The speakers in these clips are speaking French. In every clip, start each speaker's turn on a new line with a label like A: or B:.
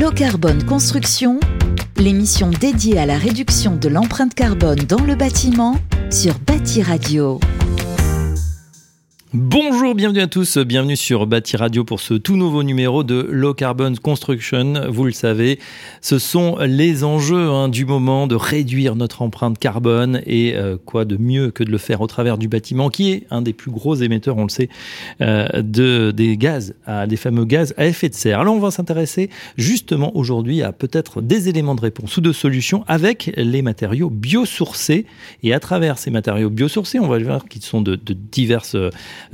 A: Low Carbone Construction, l'émission dédiée à la réduction de l'empreinte carbone dans le bâtiment sur Bâti Radio.
B: Bonjour, bienvenue à tous, bienvenue sur Bâti Radio pour ce tout nouveau numéro de Low Carbon Construction. Vous le savez, ce sont les enjeux hein, du moment de réduire notre empreinte carbone et euh, quoi de mieux que de le faire au travers du bâtiment qui est un des plus gros émetteurs, on le sait, euh, de, des gaz, des fameux gaz à effet de serre. Alors on va s'intéresser justement aujourd'hui à peut-être des éléments de réponse ou de solutions avec les matériaux biosourcés et à travers ces matériaux biosourcés, on va voir qu'ils sont de diverses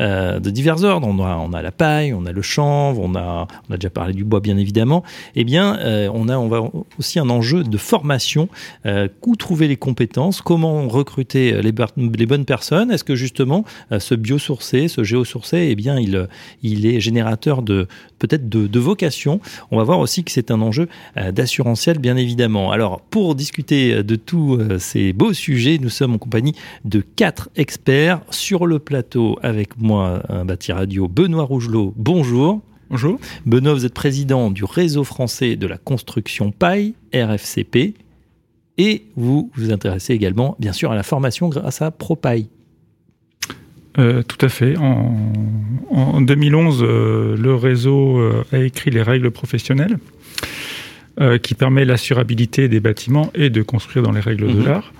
B: euh, de divers ordres. On a, on a la paille, on a le chanvre, on a, on a déjà parlé du bois bien évidemment. Eh bien, euh, on a on va aussi un enjeu de formation. Euh, où trouver les compétences? Comment recruter les, bonnes personnes? Est-ce que justement ce biosourcé, ce géosourcé, eh bien, il, il est générateur de peut-être de, de vocation? On va voir aussi que c'est un enjeu d'assurantiel, bien évidemment. Alors, pour discuter de tous ces beaux sujets, nous sommes en compagnie de quatre experts sur le plateau avec moi, un bâti radio, Benoît Rougelot. Bonjour.
C: Bonjour.
B: Benoît, vous êtes président du réseau français de la construction paille, RFCP, et vous vous intéressez également, bien sûr, à la formation grâce à ProPaille.
C: Euh, tout à fait. En, 2011, euh, le réseau euh, a écrit les règles professionnelles qui permet l'assurabilité des bâtiments et de construire dans les règles de mhm. l'art.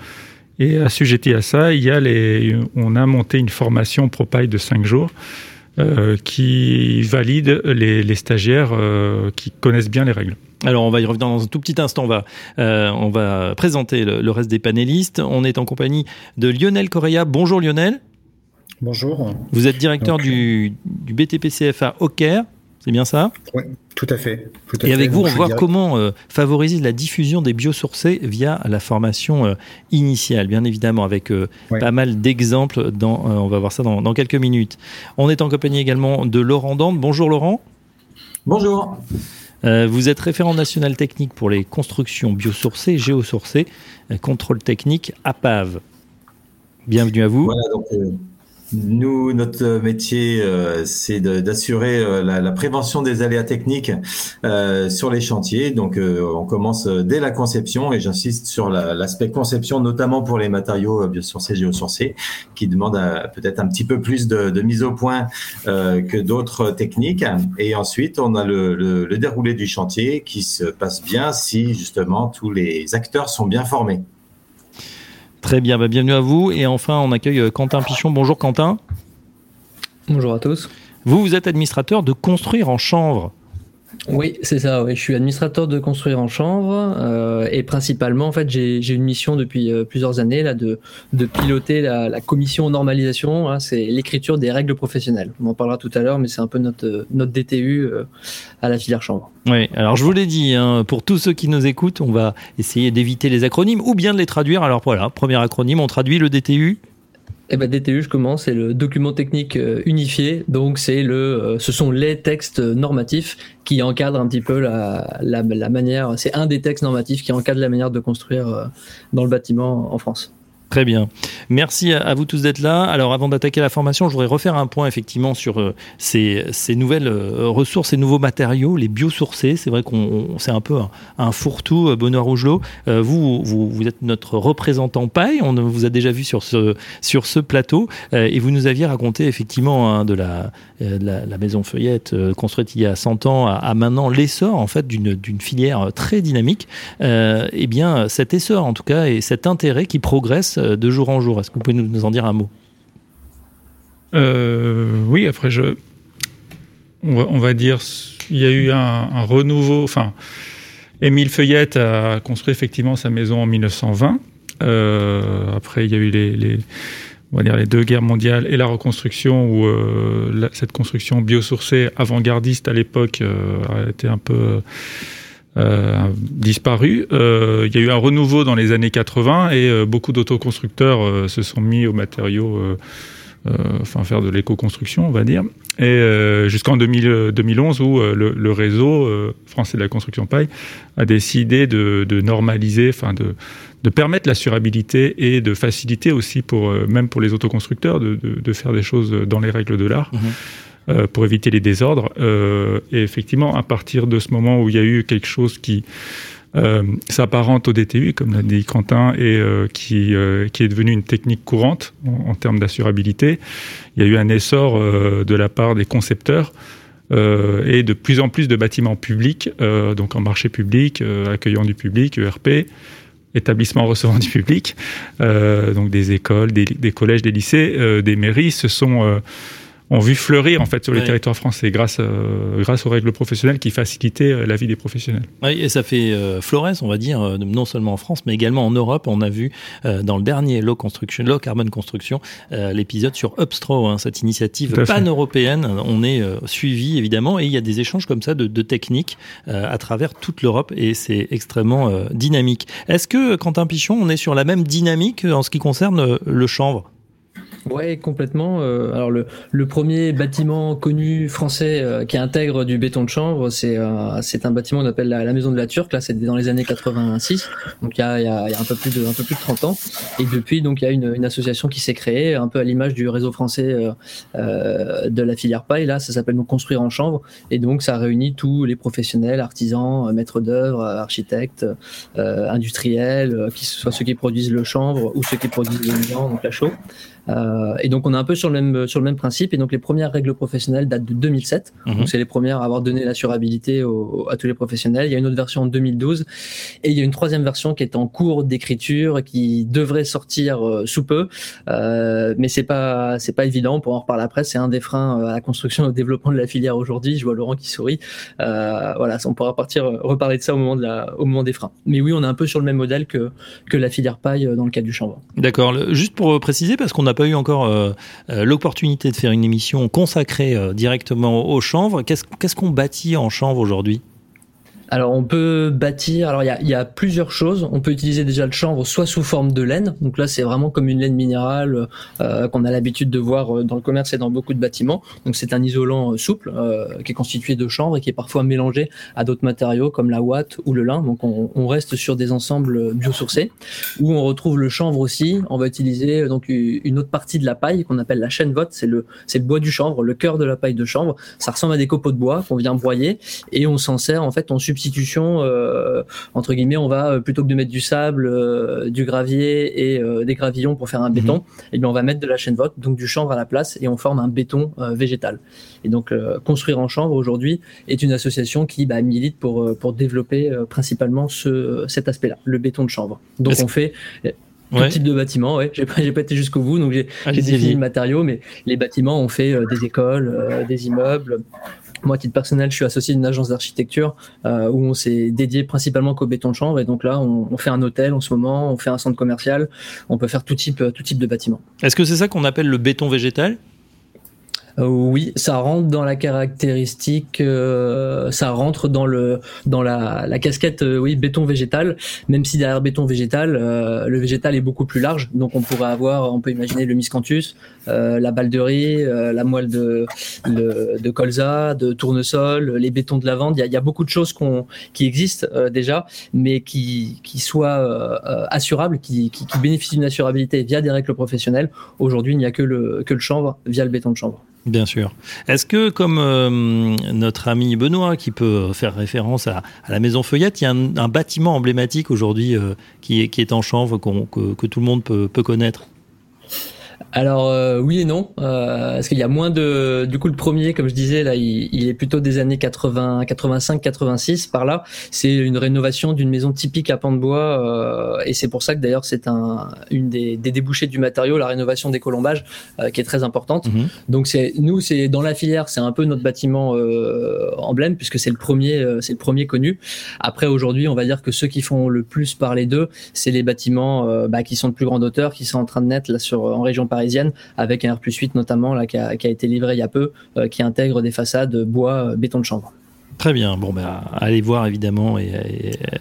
C: Et assujetti à ça, il y a les, on a monté une formation ProPaille de 5 jours euh, qui valide les, les stagiaires euh, qui connaissent bien les règles.
B: Alors on va y revenir dans un tout petit instant, on va, euh, on va présenter le, le, reste des panélistes. On est en compagnie de Lionel Correa. Bonjour Lionel.
D: Bonjour.
B: Vous êtes directeur Donc, du, du BTP-CFA au Caire, c'est bien ça?
D: Oui, tout à fait. Tout à
B: et avec
D: fait.
B: vous, on va voir comment euh, favoriser la diffusion des biosourcés via la formation euh, initiale, bien évidemment, avec euh,
D: Ouais.
B: pas mal d'exemples. Dans, euh, on va voir ça dans, dans quelques minutes. On est en compagnie également de Laurent Dante. Bonjour Laurent.
E: Bonjour.
B: Vous êtes référent national technique pour les constructions biosourcées, géosourcées, contrôle technique APAV. Bienvenue à vous.
E: Voilà, donc, euh, nous, notre métier, euh, c'est d'assurer euh, la, prévention des aléas techniques euh, sur les chantiers. Donc, on commence dès la conception et j'insiste sur la- l'aspect conception, notamment pour les matériaux biosourcés, géosourcés, qui demandent peut-être un petit peu plus de, mise au point que d'autres techniques. Et ensuite, on a le déroulé du chantier qui se passe bien si justement tous les acteurs sont bien formés.
B: Très bien, bah, bienvenue à vous. Et enfin, on accueille euh, Quentin Pichon. Bonjour Quentin.
F: Bonjour à tous.
B: Vous, vous êtes administrateur de Construire en Chanvre.
F: Oui, c'est ça. Je suis administrateur de construire en chanvre euh, et principalement, en fait, j'ai une mission depuis euh, plusieurs années là de, piloter la, commission normalisation. hein, c'est l'écriture des règles professionnelles. On en parlera tout à l'heure, mais c'est un peu notre notre DTU euh, à la filière chanvre.
B: Oui, alors je vous l'ai dit, hein, pour tous ceux qui nous écoutent, on va essayer d'éviter les acronymes ou bien de les traduire. Alors voilà, premier acronyme, on traduit le DTU.
F: Eh ben DTU, je commence, c'est le document technique euh, unifié. Donc c'est le, euh, ce sont les textes normatifs qui encadrent un petit peu la, la, la manière. C'est un des textes normatifs qui encadre la manière de construire euh, dans le bâtiment en France.
B: Très bien. Merci à, vous tous d'être là. Alors, avant d'attaquer la formation, je voudrais refaire un point effectivement sur euh, ces, nouvelles euh, ressources, ces nouveaux matériaux, les biosourcés. C'est vrai qu'on on- c'est un peu un, fourre-tout, euh, Benoît Rougelot. Vous, vous, vous êtes notre représentant paille. On vous a déjà vu sur ce, sur ce plateau et vous nous aviez raconté effectivement hein, de, la, de la, maison feuillette construite il y a 100 ans à, à maintenant l'essor en fait d'une filière très dynamique. Eh bien, cet essor en tout cas et cet intérêt qui progresse euh, de jour en jour. Est-ce que vous pouvez nous, en dire un mot?
C: Euh, oui, après, on, va, dire, il y a eu un, renouveau. Enfin, Émile Feuillette a construit effectivement sa maison en 1920. Euh, après, il y a eu les, on va dire les deux guerres mondiales et la reconstruction où cette construction biosourcée avant-gardiste à l'époque a été un peu euh, disparu. Euh, il y a eu un renouveau dans les années 80 et euh, beaucoup d'autoconstructeurs euh, se sont mis aux matériaux, euh, euh, enfin faire de l'éco-construction, on va dire. Et jusqu'en 2000, 2011 où le, le réseau français de la construction paille a décidé de, de normaliser, enfin de, de permettre l'assurabilité et de faciliter aussi pour même pour les autoconstructeurs de, de, de faire des choses dans les règles de l'art.
B: Mhm.
C: pour éviter les désordres. et effectivement, à partir de ce moment où il y a eu quelque chose qui s'apparente au DTU, comme l'a dit Quentin, et qui, qui est devenu une technique courante en, en termes d'assurabilité, il y a eu un essor de la part des concepteurs euh, et de plus en plus de bâtiments publics, euh, donc en marché public, euh, accueillant du public, ERP, établissements recevant du public, donc des écoles, des, des, collèges, des lycées, des mairies, se sont ont vu fleurir en fait sur les territoires français grâce euh, grâce aux règles professionnelles qui facilitaient euh, la vie des professionnels.
B: Oui, et ça fait euh, florès, on va dire, euh, non seulement en France mais également en Europe. On a vu dans le dernier Low Construction, Low Carbon Construction, l'épisode sur Upstro, hein, cette initiative pan-européenne. On est suivi évidemment et il y a des échanges comme ça de, de techniques à travers toute l'Europe et c'est extrêmement dynamique. Est-ce que Quentin Pichon, on est sur la même dynamique en ce qui concerne le chanvre?
F: Ouais, complètement. Euh, alors le, le, premier bâtiment connu français euh, qui intègre du béton de chanvre, c'est euh, c'est un bâtiment qu'on appelle la, Maison de la Turque. Là, c'était dans les années 86, donc il y a, y, a, y a, un peu plus de un peu plus de 30 ans. Et depuis, donc il y a une, une association qui s'est créée, un peu à l'image du réseau français de la filière paille. Là, ça s'appelle donc Construire en chanvre, et donc ça réunit tous les professionnels, artisans, maîtres d'œuvre, architectes, industriels, qui ce soit ceux qui produisent le chanvre ou ceux qui produisent le liant, donc la chaux. Euh, et donc on est un peu sur le même sur le même principe. Et donc les premières règles professionnelles datent de 2007. Mhm. Donc c'est les premières à avoir donné l'assurabilité à tous les professionnels. Il y a une autre version en 2012 et il y a une troisième version qui est en cours d'écriture qui devrait sortir euh, sous peu. Euh, mais c'est pas c'est pas évident. On pourra en reparler après. C'est un des freins euh, à la construction et au développement de la filière aujourd'hui. Je vois Laurent qui sourit. Euh, voilà, on pourra partir reparler de ça au moment de la au moment des freins. Mais oui, on est un peu sur le même modèle que que la filière paille dans le cas du chanvre.
B: D'accord. Juste pour préciser parce qu'on a pas eu encore euh, euh, l'opportunité de faire une émission consacrée euh, directement au chanvre. Qu'est-ce qu'on bâtit en chanvre aujourd'hui?
F: Alors on peut bâtir, alors il y a, y a, plusieurs choses. On peut utiliser déjà le chanvre soit sous forme de laine, donc là c'est vraiment comme une laine minérale euh, qu'on a l'habitude de voir euh, dans le commerce et dans beaucoup de bâtiments. Donc c'est un isolant euh, souple euh, qui est constitué de chanvre et qui est parfois mélangé à d'autres matériaux comme la ouate ou le lin. Donc on, on, reste sur des ensembles biosourcés où on retrouve le chanvre aussi. On va utiliser donc une autre partie de la paille qu'on appelle la chaîne vote, c'est le c'est le bois du chanvre, le cœur de la paille de chanvre. Ça ressemble à des copeaux de bois qu'on vient broyer et on s'en sert en fait on substitution, euh, entre guillemets, on va euh, plutôt que de mettre du sable, euh, du gravier et des gravillons pour faire un béton, mhm. et eh bien on va mettre de la chaîne vote, donc du chanvre à la place, et on forme un béton végétal. Et donc construire en chanvre aujourd'hui est une association qui bah, milite pour pour développer principalement ce cet aspect-là, le béton de chanvre. Donc on fait tout type de bâtiment. Ouais. J'ai pas, pas été jusqu'au bout, donc j'ai défini le matériau, mais les bâtiments, on fait des écoles, des immeubles, moi, à titre personnel, je suis associé d'une agence d'architecture euh, où on s'est dédié principalement qu'au béton de chanvre. Et donc là, on, on, fait un hôtel en ce moment, on fait un centre commercial, on peut faire tout type, tout type de bâtiment.
B: Est-ce que c'est ça qu'on appelle le béton végétal?
F: Euh, oui, ça rentre dans la caractéristique, euh, ça rentre dans le dans la, la casquette, euh, oui, béton végétal. Même si derrière béton végétal, le végétal est beaucoup plus large. Donc on pourrait avoir, on peut imaginer le miscanthus, la balle de riz, la moelle de de colza, de tournesol, les bétons de lavande. Il y a, y a beaucoup de choses qui existent déjà, mais qui qui soient assurables, qui, qui, qui bénéficient d'une assurabilité via des règles professionnelles. Aujourd'hui, il n'y a que le que le chanvre via le béton de chanvre.
B: Bien sûr. Est-ce que, comme euh, notre ami Benoît, qui peut faire référence à, la Maison Feuillette, il y a un, bâtiment emblématique aujourd'hui euh, qui, est, qui est en chanvre, que, que, tout le monde peut, peut connaître?
F: Alors euh, oui et non, euh, parce qu'il y a moins de, du coup le premier, comme je disais là, il, il est plutôt des années 80, 85, 86 par là. C'est une rénovation d'une maison typique à pan de bois, euh, et c'est pour ça que d'ailleurs c'est un une des, des, débouchés du matériau, la rénovation des colombages, euh, qui est très importante. Mmh. Donc c'est nous, c'est dans la filière, c'est un peu notre bâtiment euh, emblème puisque c'est le premier, euh, c'est le premier connu. Après aujourd'hui, on va dire que ceux qui font le plus parler d'eux, c'est les bâtiments bah, qui sont de plus grande hauteur, qui sont en train de naître là sur en région parisienne avec un R 8 notamment là, qui, a, été livré il y a peu, euh, qui intègre des façades bois, euh, béton de chambre.
B: Très bien. Bon, ben, allez voir évidemment et,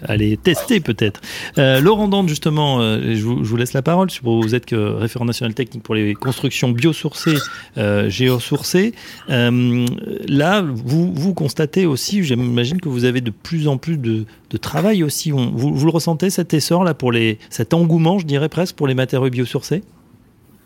B: allez tester peut-être. Euh, Laurent Dante, justement, je, vous, laisse la parole. Vous êtes que référent national technique pour les constructions biosourcées, géosourcées. là, vous, vous constatez aussi, j'imagine que vous avez de plus en plus de, travail aussi. vous, vous, le ressentez cet essor là pour les, cet engouement, je dirais presque, pour les matériaux biosourcés?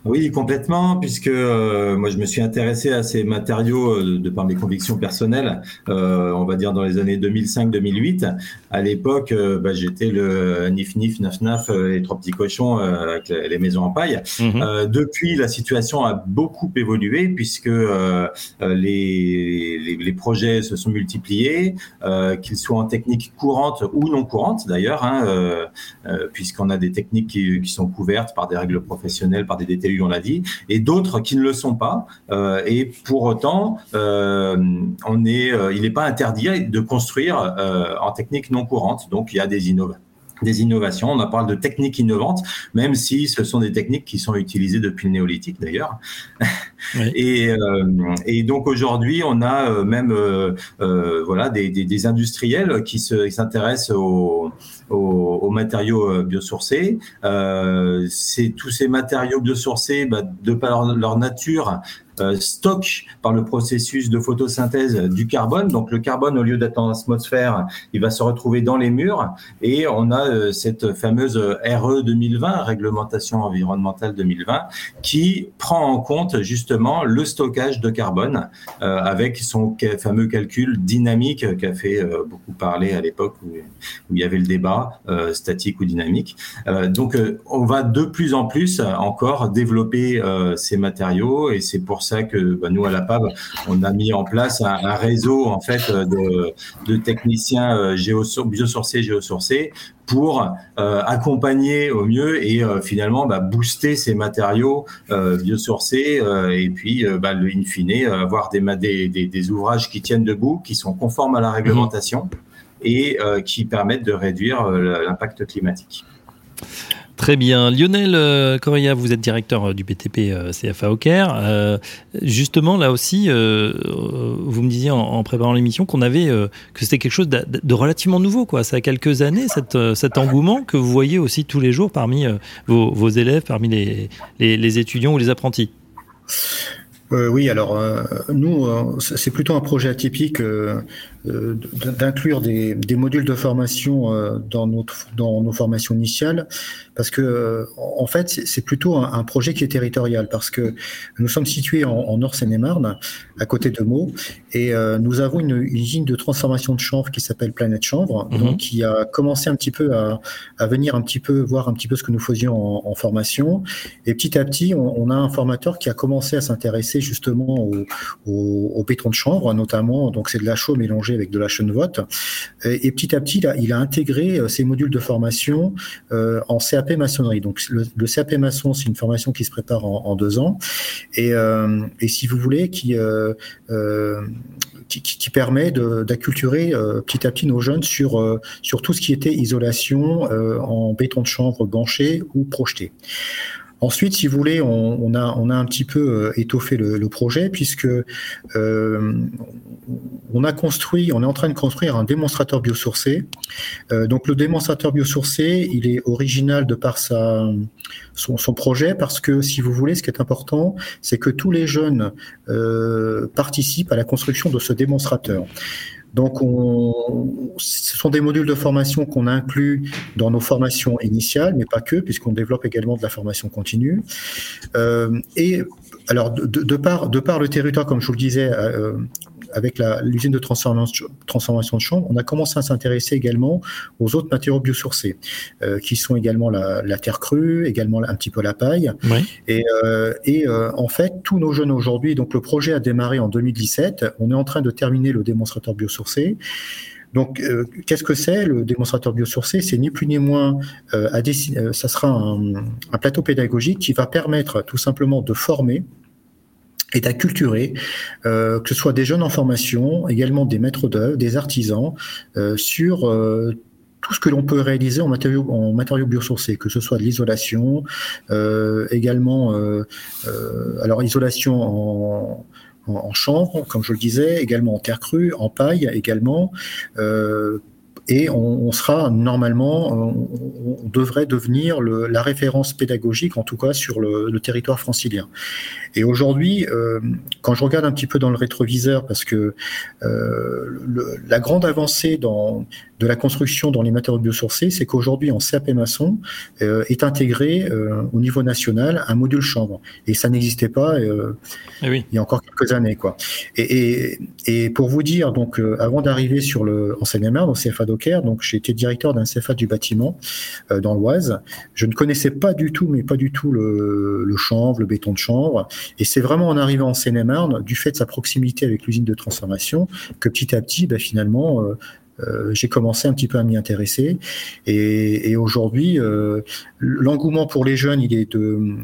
E: Oui, complètement, puisque euh, moi je me suis intéressé à ces matériaux euh, de par mes convictions personnelles, euh, on va dire dans les années 2005-2008. À l'époque, bah, j'étais le nif nif naf naf les trois petits cochons avec les maisons en paille. Mhm. depuis, la situation a beaucoup évolué puisque les, les, projets se sont multipliés, qu'ils soient en technique courante ou non courante d'ailleurs, hein, puisqu'on a des techniques qui, qui, sont couvertes par des règles professionnelles, par des DT on l'a dit, et d'autres qui ne le sont pas. Euh, et pour autant, euh, on est, euh, il n'est pas interdit de construire en technique non courante. Donc, il y a des innovations des innovations. On parle de techniques innovantes, même si ce sont des techniques qui sont utilisées depuis le néolithique d'ailleurs. Et, et, donc aujourd'hui, on a même voilà des, des, industriels qui s'intéressent aux, aux, matériaux euh, biosourcés. Euh, c'est tous ces matériaux biosourcés, bah, de par leur nature, euh, stocke par le processus de photosynthèse du carbone. Donc le carbone, au lieu d'être dans l'atmosphère, il va se retrouver dans les murs. Et on a euh, cette fameuse RE 2020, réglementation environnementale 2020, qui prend en compte justement le stockage de carbone euh, avec son fameux calcul dynamique qui a fait beaucoup parler à l'époque où, il y avait le débat statique ou dynamique. donc on va de plus en plus encore développer ces matériaux et c'est pour ça que bah, nous à la PAB, on a mis en place un, réseau en fait de, de techniciens euh, biosourcés, géosourcés pour euh, accompagner au mieux et euh, finalement bah, booster ces matériaux biosourcés et puis bah, le in fine avoir des, des, des, ouvrages qui tiennent debout, qui sont conformes à la réglementation et qui permettent de réduire l'impact climatique.
B: Très bien. Lionel euh, Correa, vous êtes directeur euh, du BTP euh, CFA au Caire. justement, là aussi, vous me disiez en, préparant l'émission qu'on avait que c'était quelque chose de, relativement nouveau. Quoi. Ça a quelques années, cet engouement que vous voyez aussi tous les jours parmi vos, élèves, parmi les, les étudiants ou les apprentis.
D: Oui, alors nous, c'est plutôt un projet atypique d'inclure des, des, modules de formation dans, notre, dans nos formations initiales parce que euh, en fait c'est plutôt un, projet qui est territorial parce que nous sommes situés en, en Nord-Seine-et-Marne, à côté de Meaux, et euh, nous avons une, usine de transformation de chanvre qui s'appelle Planète Chanvre, mhm. donc qui a commencé un petit peu à, à, venir un petit peu voir un petit peu ce que nous faisions en, en formation, et petit à petit on, on, a un formateur qui a commencé à s'intéresser justement au, au, de chanvre, notamment donc c'est de la chaux mélangée avec de la chenevotte, et, et petit à petit il a, intégré euh, ces modules de formation euh, en CAP maçonnerie. Donc le, CAP maçon, c'est une formation qui se prépare en, deux ans et, euh, et, si vous voulez, euh, euh, qui, permet d'acculturer petit à petit nos jeunes sur sur tout ce qui était isolation en béton de chanvre ganché ou projeté. Ensuite, si vous voulez, on, on, a, on a un petit peu euh, étoffé le, le projet puisque euh, on a construit, on est en train de construire un démonstrateur biosourcé. Euh, donc le démonstrateur biosourcé, il est original de par sa, son, son, projet parce que si vous voulez, ce qui est important, c'est que tous les jeunes euh, participent à la construction de ce démonstrateur. Donc, on, ce sont des modules de formation qu'on inclut dans nos formations initiales, mais pas que, puisqu'on développe également de la formation continue. Euh, et alors, de, par le territoire, comme je vous le disais, euh, avec l'usine de transformation, transformation de chambre, on a commencé à s'intéresser également aux autres matériaux biosourcés, euh, qui sont également la, la, terre crue, également un petit peu la paille. Et, euh, et euh, en fait, tous nos jeunes aujourd'hui, donc le projet a démarré en 2017, on est en train de terminer le démonstrateur biosourcé. Donc, euh, qu'est-ce que c'est le démonstrateur biosourcé? C'est ni plus ni moins, euh, à euh, ça sera un, un, plateau pédagogique qui va permettre tout simplement de former et d'acculturer, euh, que ce soit des jeunes en formation, également des maîtres d'œuvre, des artisans, euh, sur euh, tout ce que l'on peut réaliser en matériaux, en matériaux biosourcés, que ce soit de l'isolation, euh, également, euh, alors isolation en, en, en, chanvre, comme je le disais, également en terre crue, en paille également, et on, sera normalement, on, devrait devenir le, la référence pédagogique, en tout cas sur le, le territoire francilien. Et aujourd'hui, euh, quand je regarde un petit peu dans le rétroviseur, parce que euh, le, la grande avancée dans, de la construction dans les matériaux biosourcés, c'est qu'aujourd'hui en CAP maçon euh, est intégré euh, au niveau national un module chambre, et ça n'existait pas euh, eh oui. il y a encore quelques années, quoi. Et, et, et pour vous dire, donc avant d'arriver sur le en Seine-et-Marne, au CFA Docker, donc j'ai été directeur d'un CFA du bâtiment dans l'Oise. Je ne connaissais pas du tout, mais pas du tout le, le chanvre, le béton de chanvre. Et c'est vraiment en arrivant en Seine-et-Marne, du fait de sa proximité avec l'usine de transformation, que petit à petit, bah, finalement, euh, euh, j'ai commencé un petit peu à m'y intéresser. Et, et aujourd'hui, euh, l'engouement pour les jeunes, il est de,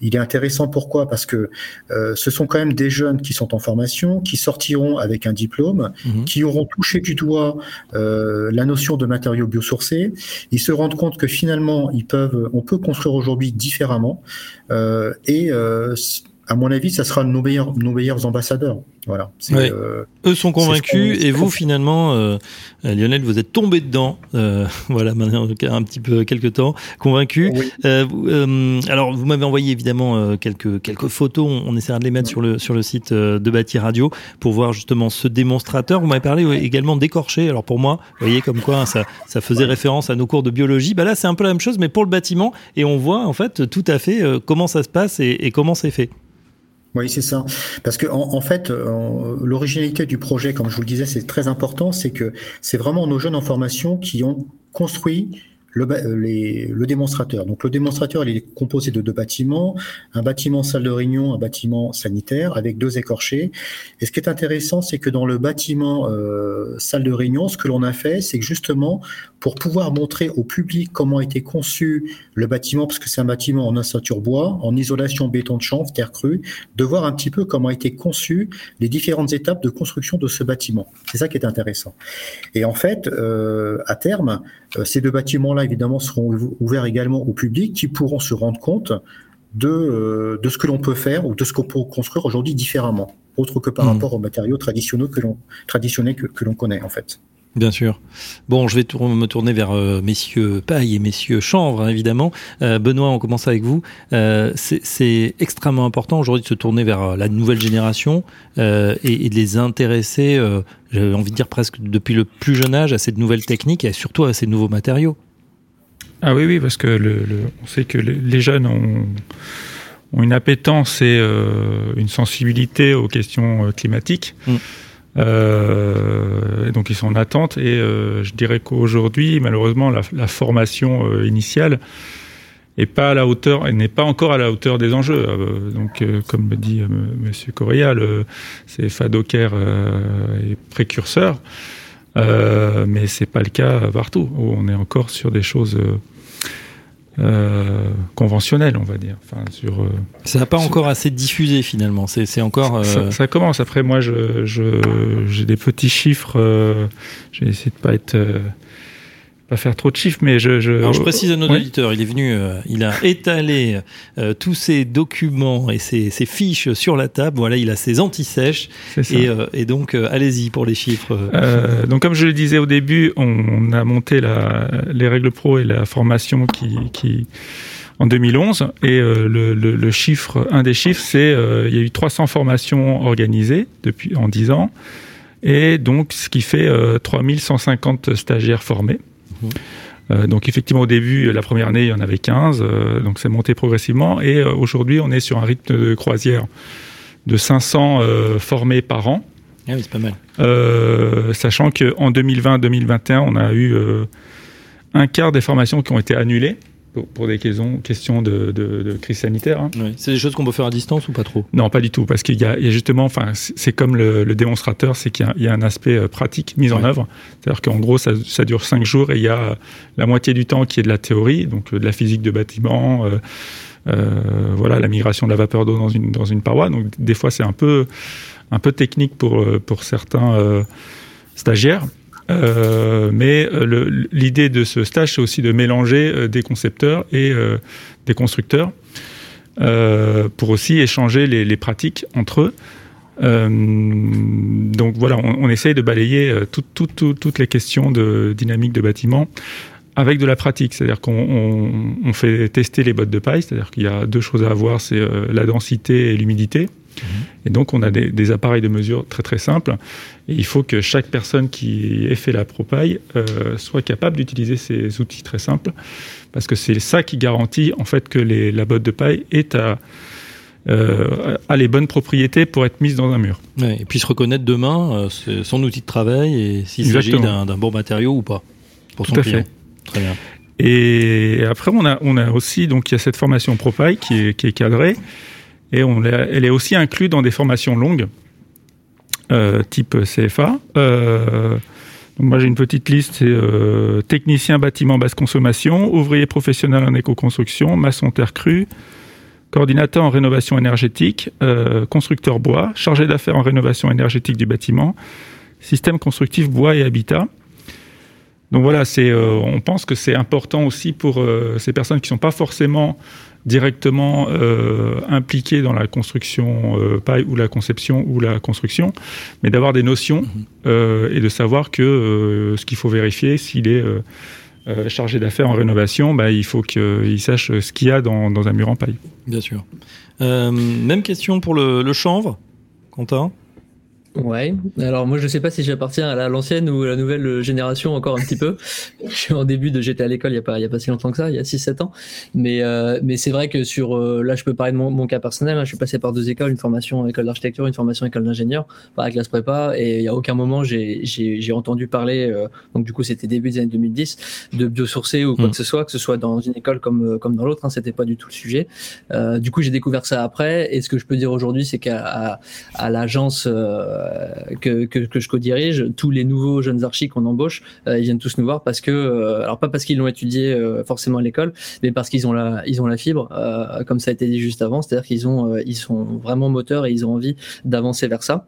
D: il est intéressant pourquoi? Parce que euh, ce sont quand même des jeunes qui sont en formation, qui sortiront avec un diplôme, mmh. qui auront touché du doigt euh, la notion de matériaux biosourcés. Ils se rendent compte que finalement, ils peuvent, on peut construire aujourd'hui différemment. Euh, et euh, à mon avis, ça sera nos meilleurs, nos meilleurs ambassadeurs. Voilà.
B: Euh, Eux sont convaincus et vous finalement, euh, Lionel, vous êtes tombé dedans. Euh, voilà, maintenant un petit peu quelques temps, convaincu. Oui. Euh, euh, alors vous m'avez envoyé évidemment quelques quelques photos. On, on essaiera de les mettre oui. sur le sur le site de Bâti Radio pour voir justement ce démonstrateur. Vous m'avez parlé également d'écorché. Alors pour moi, vous voyez comme quoi hein, ça ça faisait référence à nos cours de biologie. Bah là c'est un peu la même chose, mais pour le bâtiment et on voit en fait tout à fait comment ça se passe et, et comment c'est fait.
D: Oui, c'est ça. Parce que en, fait, l'originalité du projet, comme je vous le disais, c'est très important, c'est que c'est vraiment nos jeunes en formation qui ont construit le, démonstrateur. Donc le démonstrateur, il est composé de deux bâtiments, un bâtiment salle de réunion, un bâtiment sanitaire avec deux écorchés. Et ce qui est intéressant, c'est que dans le bâtiment euh, salle de réunion, ce que l'on a fait, c'est justement pour pouvoir montrer au public comment a été conçu le bâtiment, parce que c'est un bâtiment en ossature bois, en isolation béton de chanvre, terre crue, de voir un petit peu comment a été conçu les différentes étapes de construction de ce bâtiment. C'est ça qui est intéressant. Et en fait, euh, à terme, euh, ces deux bâtiments-là, évidemment, seront ouverts également au public qui pourront se rendre compte de, euh, de ce que l'on peut faire ou de ce qu'on peut construire aujourd'hui différemment, autre que par mmh. rapport aux matériaux traditionnels que l'on traditionnels que, que l'on connaît en fait.
B: Bien sûr. Bon, je vais tour me tourner vers euh, messieurs Paille et messieurs Chanvre, hein, évidemment. Euh, Benoît, on commence avec vous. Euh, c'est extrêmement important aujourd'hui de se tourner vers la nouvelle génération et, et, de les intéresser, j'avais envie de dire presque depuis le plus jeune âge, à cette nouvelle technique et surtout à ces nouveaux matériaux.
C: Ah oui, oui, parce que le, le, on sait que les jeunes ont, ont une appétence et une sensibilité aux questions climatiques. Mm. Euh, donc ils sont en attente et euh, je dirais qu'aujourd'hui, malheureusement, la, la formation euh, initiale est pas à la hauteur, elle n'est pas encore à la hauteur des enjeux. Euh, donc, euh, comme me dit Monsieur Correa, c'est Fadocker est précurseur, mais c'est pas le cas partout. Où on est encore sur des choses euh, conventionnel, on va dire. Enfin, sur, euh,
B: ça n'a pas sur... encore assez diffusé finalement. C'est encore.
C: Euh... Ça, ça, commence. Après, moi, je, je, j'ai des petits chiffres. Euh, j'ai essayé de pas être pas faire trop de chiffres, mais je. je...
B: Alors je précise à nos oui. auditeurs, il est venu, euh, il a étalé euh, tous ses documents et ses, ses, fiches sur la table. Voilà, il a ses anti-sèches. Et, euh, et, donc, allez-y pour les chiffres.
C: Donc, comme je le disais au début, on, on a monté la, les règles pro et la formation qui. qui en 2011 et le, le, le, chiffre, un des chiffres, c'est il y a eu 300 formations organisées depuis en 10 ans et donc ce qui fait euh, 3150 stagiaires formés. Mmh. Euh, donc effectivement au début, la première année, il y en avait 15, euh, donc c'est monté progressivement et euh, aujourd'hui on est sur un rythme de croisière de 500 formés par an.
B: Ah oui, c'est pas mal.
C: sachant qu'en 2020-2021, on a eu un quart des formations qui ont été annulées pour, pour des questions, questions de, de, de crise sanitaire. Hein.
B: Oui. C'est des choses qu'on peut faire à distance ou pas trop?
C: Non, pas du tout, parce qu'il y, y, a justement, enfin, c'est comme le, le démonstrateur, c'est qu'il y, y, a un aspect euh, pratique mis en œuvre. C'est-à-dire qu'en gros, ça, ça, dure cinq jours et il y a la moitié du temps qui est de la théorie, donc euh, de la physique de bâtiment. Euh, euh, voilà, la migration de la vapeur d'eau dans une, dans une paroi. Donc, des fois, c'est un peu, un peu technique pour, pour certains euh, stagiaires. Euh, mais euh, l'idée de ce stage, c'est aussi de mélanger euh, des concepteurs et euh, des constructeurs euh, pour aussi échanger les, les, pratiques entre eux. donc voilà, on, essaye de balayer toutes les questions de dynamique de bâtiment avec de la pratique, c'est-à-dire qu'on fait tester les bottes de paille, c'est-à-dire qu'il y a deux choses à avoir, c'est la densité et l'humidité. Et donc, on a des, appareils de mesure très très simples. Et il faut que chaque personne qui ait fait la propaille euh, soit capable d'utiliser ces outils très simples, parce que c'est ça qui garantit en fait que la botte de paille est à, euh, a les bonnes propriétés pour être mise dans un mur.
B: et puis se reconnaître demain euh, son outil de travail et s'il s'agit d'un bon matériau ou pas
C: pour son Tout client. Très bien. Et après, on a, on a aussi donc il y a cette formation Propaille qui est, qui est cadrée et elle est aussi inclue dans des formations longues, euh, type CFA. Euh, moi, j'ai une petite liste, c'est euh, technicien bâtiment basse consommation, ouvrier professionnel en éco-construction, maçon terre crue, coordinateur en rénovation énergétique, constructeur bois, chargé d'affaires en rénovation énergétique du bâtiment, système constructif bois et habitat. Donc voilà, c'est, on pense que c'est important aussi pour ces personnes qui ne sont pas forcément directement euh, impliqué dans la construction euh, paille ou la conception ou la construction, mais d'avoir des notions mhm. euh, et de savoir que euh, ce qu'il faut vérifier, s'il est chargé d'affaires en rénovation, bah, il faut qu'il sache ce qu'il y a dans, dans, un mur en paille.
B: Bien sûr. même question pour le, le chanvre, Quentin?
F: Ouais. Alors moi je sais pas si j'appartiens à l'ancienne ou à la nouvelle génération encore un petit peu. je suis en début de j'étais à l'école il y a pas il y a pas si longtemps que ça, il y a 6 7 ans. Mais euh, mais c'est vrai que sur euh, là je peux parler de mon, mon cas personnel, hein. je suis passé par deux écoles, une formation école d'architecture, une formation école d'ingénieur par la classe prépa et il y a aucun moment j'ai j'ai j'ai entendu parler euh, donc du coup c'était début des années 2010 de biosourcé ou quoi mmh. que ce soit que ce soit dans une école comme comme dans l'autre hein, c'était pas du tout le sujet. du coup j'ai découvert ça après et ce que je peux dire aujourd'hui c'est qu'à à, à l'agence euh, que, que, que, je co-dirige, tous les nouveaux jeunes archis qu'on embauche, euh, ils viennent tous nous voir parce que, euh, alors pas parce qu'ils l'ont étudié forcément à l'école, mais parce qu'ils ont la, ils ont la fibre, comme ça a été dit juste avant, c'est-à-dire qu'ils ont, ils sont vraiment moteurs et ils ont envie d'avancer vers ça.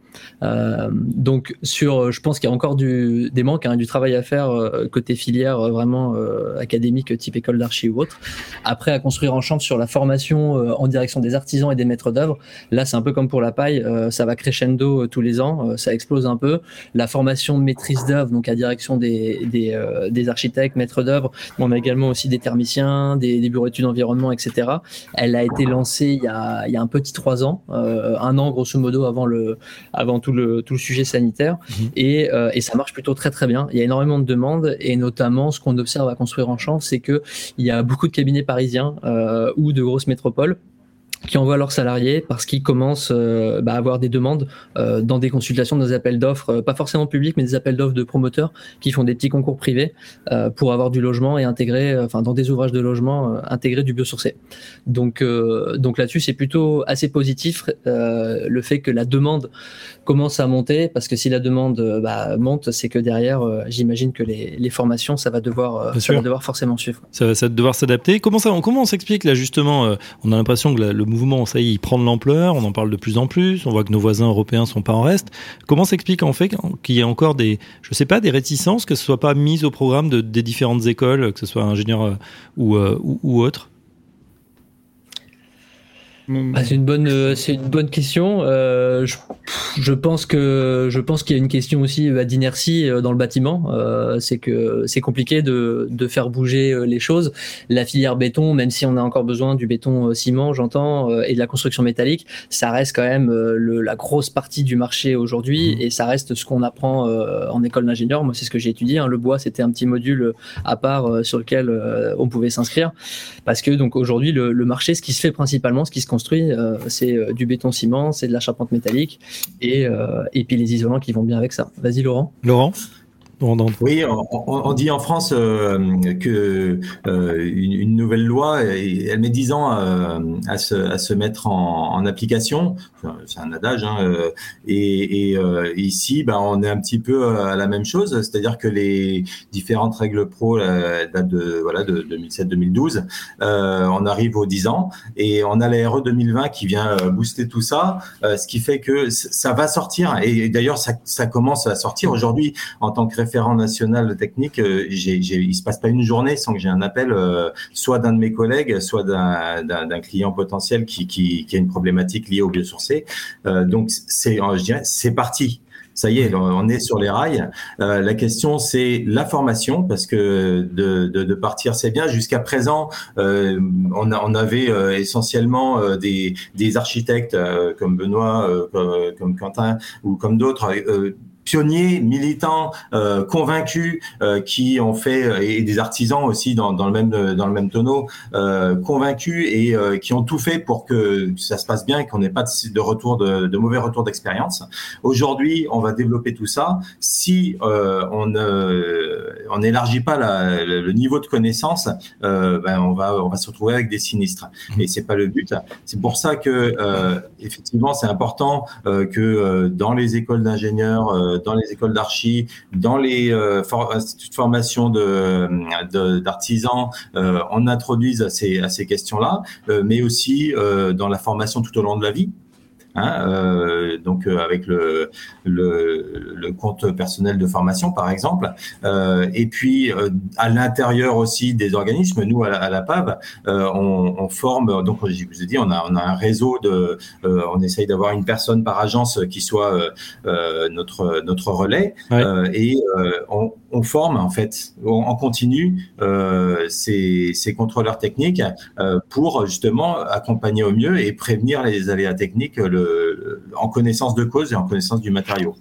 F: donc sur, je pense qu'il y a encore du, des manques, hein, du travail à faire côté filière vraiment académique type école d'archi ou autre. Après, à construire en champ sur la formation en direction des artisans et des maîtres d'œuvre, là c'est un peu comme pour la paille, ça va crescendo tous les ans euh, ça explose un peu. La formation de maîtrise d'œuvre, donc à direction des, des, euh, des architectes, maîtres d'œuvre, on a également aussi des thermiciens, des, des bureaux d'études environnement, etc. Elle a été lancée il y a, il y a un petit trois ans, euh, un an grosso modo avant le, avant tout le, tout le sujet sanitaire, mhm. et, et ça marche plutôt très très bien. Il y a énormément de demandes et notamment ce qu'on observe à construire en champ, c'est que il y a beaucoup de cabinets parisiens ou de grosses métropoles qui envoient leurs salariés parce qu'ils commencent euh, bah, à avoir des demandes euh, dans des consultations, dans des appels d'offres, euh, pas forcément publics, mais des appels d'offres de promoteurs qui font des petits concours privés pour avoir du logement et intégrer, enfin dans des ouvrages de logement, intégrer du biosourcé. Donc, donc là-dessus, c'est plutôt assez positif le fait que la demande commence à monter, parce que si la demande bah, monte, c'est que derrière, j'imagine que les, les, formations, ça va devoir, ça va devoir forcément suivre.
B: Ça va, devoir s'adapter. Comment ça, comment on s'explique là justement On a l'impression que le mouvement, ça y est, il prend de l'ampleur, on en parle de plus en plus, on voit que nos voisins européens sont pas en reste. Comment s'explique en fait qu'il y ait encore des, je sais pas, des réticences, que ce soit pas mis au programme de, des différentes écoles, que ce soit ingénieur euh, ou, euh, ou, ou autre
F: ah, c'est une bonne, euh, c'est une bonne question. Euh, je, je, pense que je pense qu'il y a une question aussi bah, d'inertie euh, dans le bâtiment. Euh, c'est que c'est compliqué de, de faire bouger les choses. La filière béton, même si on a encore besoin du béton ciment, j'entends, et de la construction métallique, ça reste quand même le, la grosse partie du marché aujourd'hui, mmh. et ça reste ce qu'on apprend en école d'ingénieur. Moi, c'est ce que j'ai étudié. Hein. Le bois, c'était un petit module à part sur lequel on pouvait s'inscrire, parce que donc aujourd'hui, le, le marché, ce qui se fait principalement, ce qui se euh, c'est euh, du béton ciment, c'est de la charpente métallique et, euh, et puis les isolants qui vont bien avec ça. Vas-y Laurent.
B: Laurent?
E: Oui, on, dit en France euh, que euh, une, nouvelle loi, elle met dix ans euh, à, se, à, se, mettre en, application. C'est un adage. Hein, euh, et, ici, ben, on est un petit peu à la même chose, c'est-à-dire que les différentes règles pro datent de voilà de 2007-2012. on arrive aux 10 ans et on a la RE 2020 qui vient booster tout ça, ce qui fait que ça va sortir. Et d'ailleurs, ça, ça commence à sortir aujourd'hui en tant que référent national technique, euh, il se passe pas une journée sans que j'ai un appel, euh, soit d'un de mes collègues, soit d'un, client potentiel qui, a une problématique liée au biosourcé. Euh, donc c'est, je dirais, c'est parti ça y est, on est sur les rails. La question, c'est la formation, parce que de, partir, c'est bien. Jusqu'à présent, on, avait essentiellement des, architectes comme Benoît, comme, Quentin ou comme d'autres pionniers, militants, euh, convaincus, euh, qui ont fait euh, et des artisans aussi dans, dans le même dans le même tonneau, euh, convaincus et euh, qui ont tout fait pour que ça se passe bien et qu'on n'ait pas de, de, retour de, de mauvais retours d'expérience. Aujourd'hui, on va développer tout ça. Si on on n'élargit pas la, le niveau de connaissance, ben on va on va se retrouver avec des sinistres. Mmh. Et c'est pas le but. C'est pour ça que effectivement, c'est important que dans les écoles d'ingénieurs dans les écoles d'archi, dans les euh, instituts de formation d'artisans, euh, on introduise à ces, à ces questions-là, euh, mais aussi dans la formation tout au long de la vie. Hein, euh, donc euh, avec le, le, le, compte personnel de formation par exemple, euh, et puis à l'intérieur aussi des organismes, nous à la, à la PAV, on, on, forme, donc je vous ai dit, on a, on a un réseau de, on essaye d'avoir une personne par agence qui soit notre notre relais, ouais. et on, on, forme en fait. En continu ces, ces contrôleurs techniques pour justement accompagner au mieux et prévenir les aléas techniques le en connaissance de cause et en connaissance du matériau.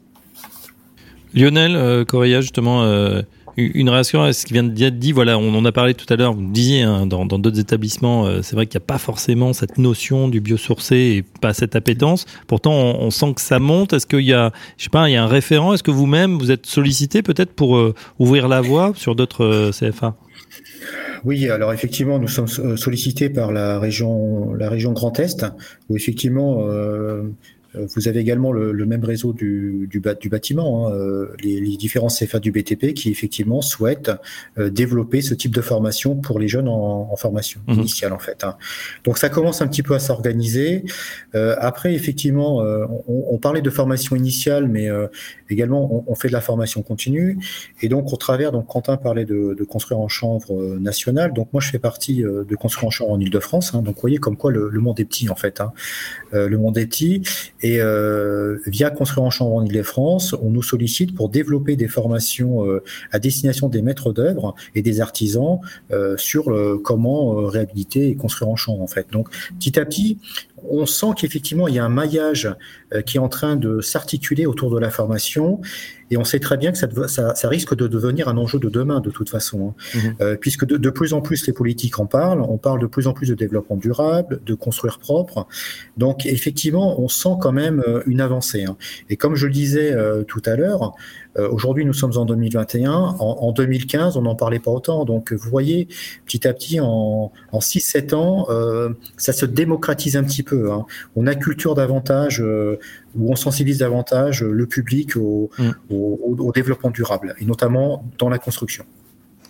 B: Lionel euh, Correa, justement, euh, une réaction à ce qui vient d'être dit. Voilà, on en a parlé tout à l'heure. Vous disiez hein, dans d'autres établissements, euh, c'est vrai qu'il n'y a pas forcément cette notion du biosourcé et pas cette appétence. Pourtant, on, sent que ça monte. Est-ce qu'il y a, je sais pas, il y a un référent? Est-ce que vous-même vous êtes sollicité peut-être pour euh, ouvrir la voie sur d'autres euh, CFA
D: oui, alors effectivement, nous sommes sollicités par la région, la région Grand Est, où effectivement, euh, euh, vous avez également le, le même réseau du, du, du bâtiment, hein, euh, les, les, différents CFA du BTP qui effectivement souhaitent euh, développer ce type de formation pour les jeunes en, en formation mmh. initiale en fait. Hein. Donc ça commence un petit peu à s'organiser. Euh, après effectivement, euh, on, on, parlait de formation initiale, mais également on, on, fait de la formation continue. Et donc au travers, donc Quentin parlait de, de construire en chanvre nationale. Donc moi je fais partie de construire en chanvre en Ile-de-France. Hein. Donc vous voyez comme quoi le, le, monde est petit en fait. Le monde est petit. Et euh, via Construire en Chambre en Ile-de-France, on nous sollicite pour développer des formations euh, à destination des maîtres d'œuvre et des artisans euh, sur comment euh, réhabiliter et construire en chambre en fait. Donc petit à petit, on sent qu'effectivement il y a un maillage euh, qui est en train de s'articuler autour de la formation et on sait très bien que ça, ça, ça, risque de devenir un enjeu de demain de toute façon, hein. mmh. euh, puisque de, de, plus en plus les politiques en parlent, on parle de plus en plus de développement durable, de construire propre. Donc effectivement, on sent quand même euh, une avancée. Hein. Et comme je le disais euh, tout à l'heure, euh, aujourd'hui nous sommes en 2021, en, en2015 on n'en parlait pas autant. Donc vous voyez, petit à petit, en, en 6-7 ans, euh, ça se démocratise un petit peu. Hein. On a culture davantage euh, où on sensibilise davantage le public au, mmh. au, au, développement durable, et notamment dans la construction.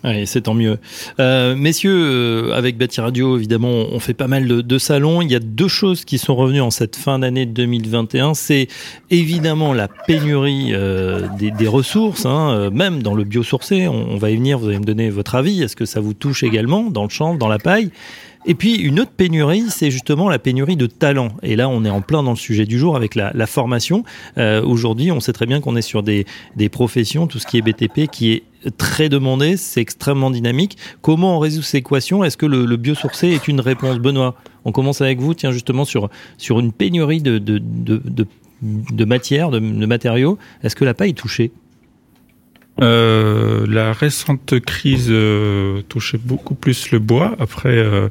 B: Allez, c'est tant mieux. Euh, messieurs, euh, avec Bâti Radio, évidemment, on fait pas mal de, de, salons. Il y a deux choses qui sont revenues en cette fin d'année 2021. C'est évidemment la pénurie euh, des, des, ressources, hein, euh, même dans le biosourcé. On, on va y venir, vous allez me donner votre avis. Est-ce que ça vous touche également dans le champ, dans la paille? Et puis une autre pénurie, c'est justement la pénurie de talent. Et là, on est en plein dans le sujet du jour avec la, formation. Euh, Aujourd'hui, on sait très bien qu'on est sur des, professions, tout ce qui est BTP, qui est très demandé, c'est extrêmement dynamique. Comment on résout cette équation Est-ce que le, biosourcé est une réponse? Benoît, on commence avec vous, tiens, justement, sur, une pénurie de, de, de, matières, de matériaux. Est-ce que la paille est touchée?
C: Euh, la récente crise euh, touchait beaucoup plus le bois. Après, euh,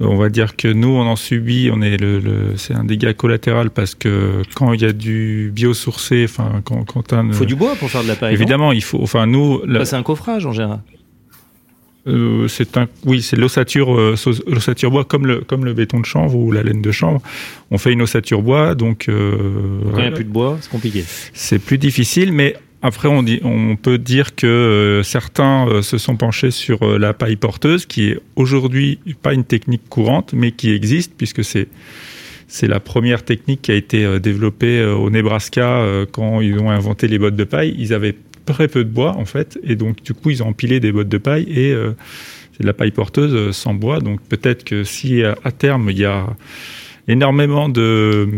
C: on va dire que nous, on en subit. On est le, le c'est un dégât collatéral parce que quand il y a du biosourcé, enfin quand, quand un,
B: faut du bois pour faire de la paille.
C: Évidemment, il faut. Enfin nous,
B: la... c'est un coffrage en général.
C: Euh, c'est un oui c'est l'ossature euh, l'ossature bois comme le comme le béton de chanvre ou la laine de chanvre on fait une ossature bois donc
B: euh, quand il n'y a plus de bois c'est compliqué
C: c'est plus difficile mais après, on, peut dire que euh, certains euh, se sont penchés sur euh, la paille porteuse, qui est aujourd'hui pas une technique courante, mais qui existe puisque c'est c'est la première technique qui a été développée au Nebraska quand ils ont inventé les bottes de paille. Ils avaient très peu de bois en fait, et donc du coup ils ont empilé des bottes de paille et c'est de la paille porteuse sans bois. Donc peut-être que si à, terme il y a énormément de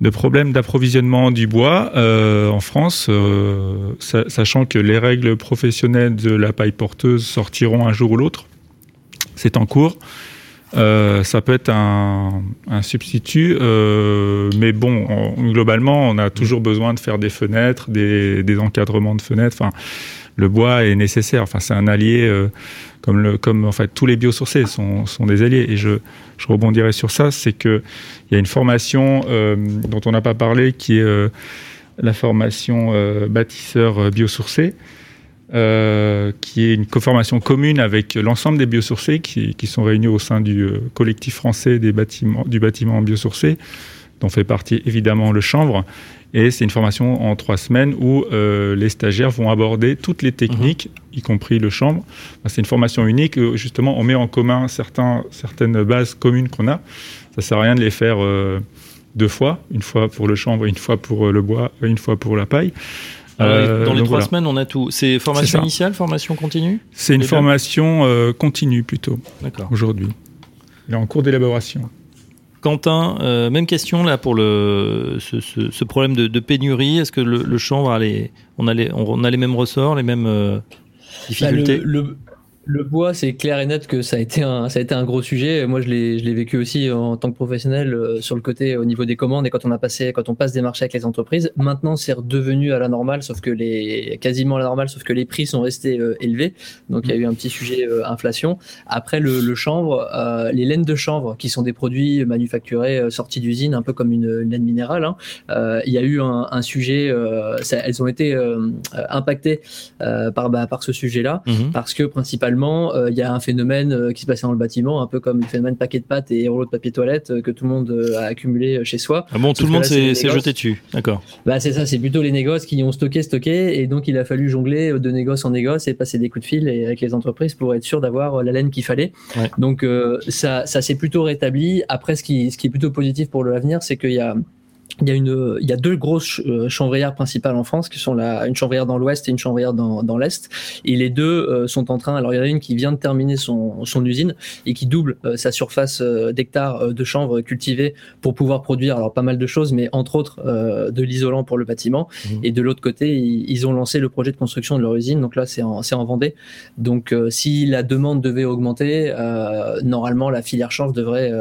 C: de problèmes d'approvisionnement du bois euh, en France, euh, sachant que les règles professionnelles de la paille porteuse sortiront un jour ou l'autre. C'est en cours. Euh, ça peut être un, substitut, mais bon, globalement, on a toujours besoin de faire des fenêtres, des, encadrements de fenêtres. Le bois est nécessaire. Enfin, c'est un allié, euh, comme, en fait tous les biosourcés sont, des alliés. Et je, rebondirai sur ça, c'est que il y a une formation euh, dont on n'a pas parlé, qui est euh, la formation bâtisseur biosourcé. qui est une formation commune avec l'ensemble des biosourcés qui, sont réunis au sein du collectif français du bâtiment biosourcé, dont fait partie évidemment le chanvre. Et c'est une formation en trois semaines où euh, les stagiaires vont aborder toutes les techniques, mhm. y compris le chambre. C'est une formation unique où justement on met en commun certains, certaines bases communes qu'on a. Ça sert à rien de les faire euh, deux fois, une fois pour le chambre, une fois pour euh, le bois, une fois pour la paille.
B: Ah dans les trois semaines, on a tout. C'est formation initiale, formation continue?
C: C'est une formation continue plutôt. Aujourd'hui. Il est en cours d'élaboration.
B: Quentin, euh, même question là pour le, ce, problème de, pénurie. Est-ce que le, chanvre a les, on, a les, on a les mêmes ressorts, les mêmes euh, bah, difficultés?
F: le bois, c'est clair et net que ça a été un, ça a été un gros sujet. Moi, je l'ai, vécu aussi en tant que professionnel euh, sur le côté au niveau des commandes et quand on a passé, quand on passe des marchés avec les entreprises. Maintenant, c'est redevenu à la normale, sauf que les, quasiment à la normale, sauf que les prix sont restés euh, élevés. Donc, il y a eu un petit sujet euh, inflation. Après, le, le chanvre, les laines de chanvre, qui sont des produits manufacturés sortis d'usine, un peu comme une, laine minérale. Hein, il y a eu un, un sujet, ça, elles ont été impactées par, bah, par ce sujet-là, mmh parce que principalement euh, il y a un phénomène euh, qui se passait dans le bâtiment, un peu comme le phénomène paquet de pâtes et rouleau de papier toilette euh, que tout le monde a accumulé chez soi.
B: Ah bon, tout le monde s'est jeté dessus, d'accord.
F: Bah c'est ça, c'est plutôt les négoces qui ont stocké, stocké, et donc il a fallu jongler de négoce en négoce et passer des coups de fil avec les entreprises pour être sûr d'avoir la laine qu'il fallait. Donc ça, ça s'est plutôt rétabli. Après, ce qui, ce qui est plutôt positif pour l'avenir, c'est qu'il y a il y, a une, il y a deux grosses euh, chanvrières principales en France, qui sont la, une chanvrière dans l'ouest et une chanvrière dans, dans l'est. Et les deux euh, sont en train, alors il y en a une qui vient de terminer son, son usine et qui double euh, sa surface d'hectares de chanvre cultivée pour pouvoir produire alors pas mal de choses, mais entre autres de l'isolant pour le bâtiment. Mmh. Et de l'autre côté, ils, ont lancé le projet de construction de leur usine. Donc là, c'est en, c'est en Vendée. Donc si la demande devait augmenter, normalement la filière chanvre devrait,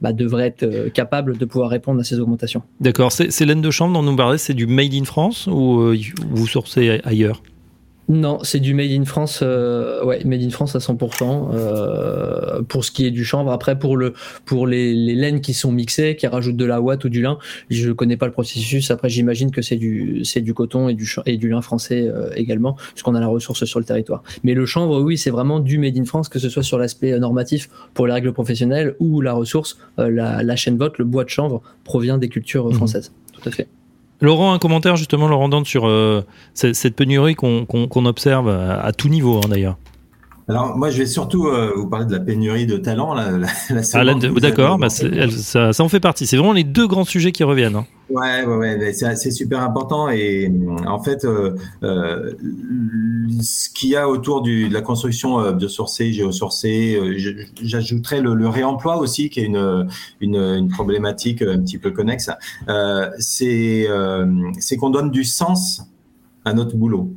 F: bah, devrait être capable de pouvoir répondre à ces augmentations.
B: D'accord. C'est laine de chambre dont nous parlez, c'est du Made in France ou euh, vous sourcez ailleurs?
F: Non, c'est du made in France, euh, ouais, made in France à 100%. Euh, pour ce qui est du chanvre, après pour le pour les, les, laines qui sont mixées, qui rajoutent de la ouate ou du lin, je connais pas le processus. Après, j'imagine que c'est du c'est du coton et du et du lin français euh, également, puisqu'on a la ressource sur le territoire. Mais le chanvre, oui, c'est vraiment du made in France, que ce soit sur l'aspect normatif pour les règles professionnelles ou la ressource, euh, la, la chaîne vote, le bois de chanvre provient des cultures mmh. françaises. Tout à fait.
B: Laurent, un commentaire justement, Laurent Dante, sur euh, cette, pénurie qu'on observe à, tout niveau hein, d'ailleurs.
E: Alors moi, je vais surtout euh, vous parler de la pénurie de talent. La,
B: ah, D'accord, bah, ça, ça, en fait partie. C'est vraiment les deux grands sujets qui reviennent. Hein.
E: Ouais, ouais, ouais c'est super important et en fait, euh, euh, ce qu'il y a autour du, de la construction biosourcée, géosourcée, j'ajouterais le, le, réemploi aussi, qui est une, une, une, problématique un petit peu connexe. C'est qu'on donne du sens à notre boulot.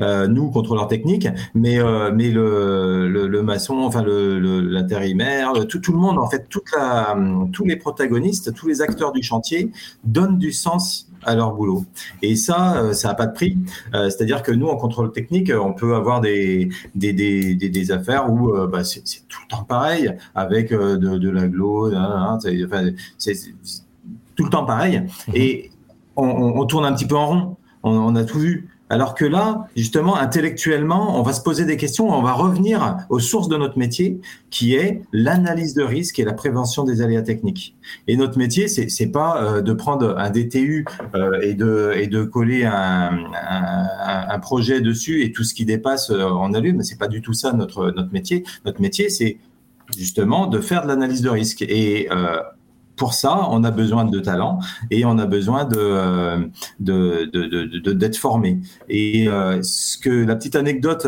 E: Euh, nous contrôleurs techniques, mais euh, mais le, le, le, maçon, enfin l'intérimaire, le, tout, tout le monde en fait, toute la, tous les protagonistes, tous les acteurs du chantier donnent du sens à leur boulot. Et ça, euh, ça n'a pas de prix. Euh, c'est-à-dire que nous, en contrôle technique, on peut avoir des, des, des, des, affaires où bah, c'est tout le temps pareil, avec de, de l'aglo, c'est tout le temps pareil. Mmh. Et on, on, on, tourne un petit peu en rond. On, on a tout vu. Alors que là, justement, intellectuellement, on va se poser des questions, on va revenir aux sources de notre métier, qui est l'analyse de risque et la prévention des aléas techniques. Et notre métier, c'est, pas euh, de prendre un DTU euh, et de coller un, projet dessus et tout ce qui dépasse euh, en allume. C'est pas du tout ça notre métier. Notre métier, c'est justement de faire de l'analyse de risque. Et pour ça, on a besoin de talent et on a besoin de d'être de, de, formé. Et ce que la petite anecdote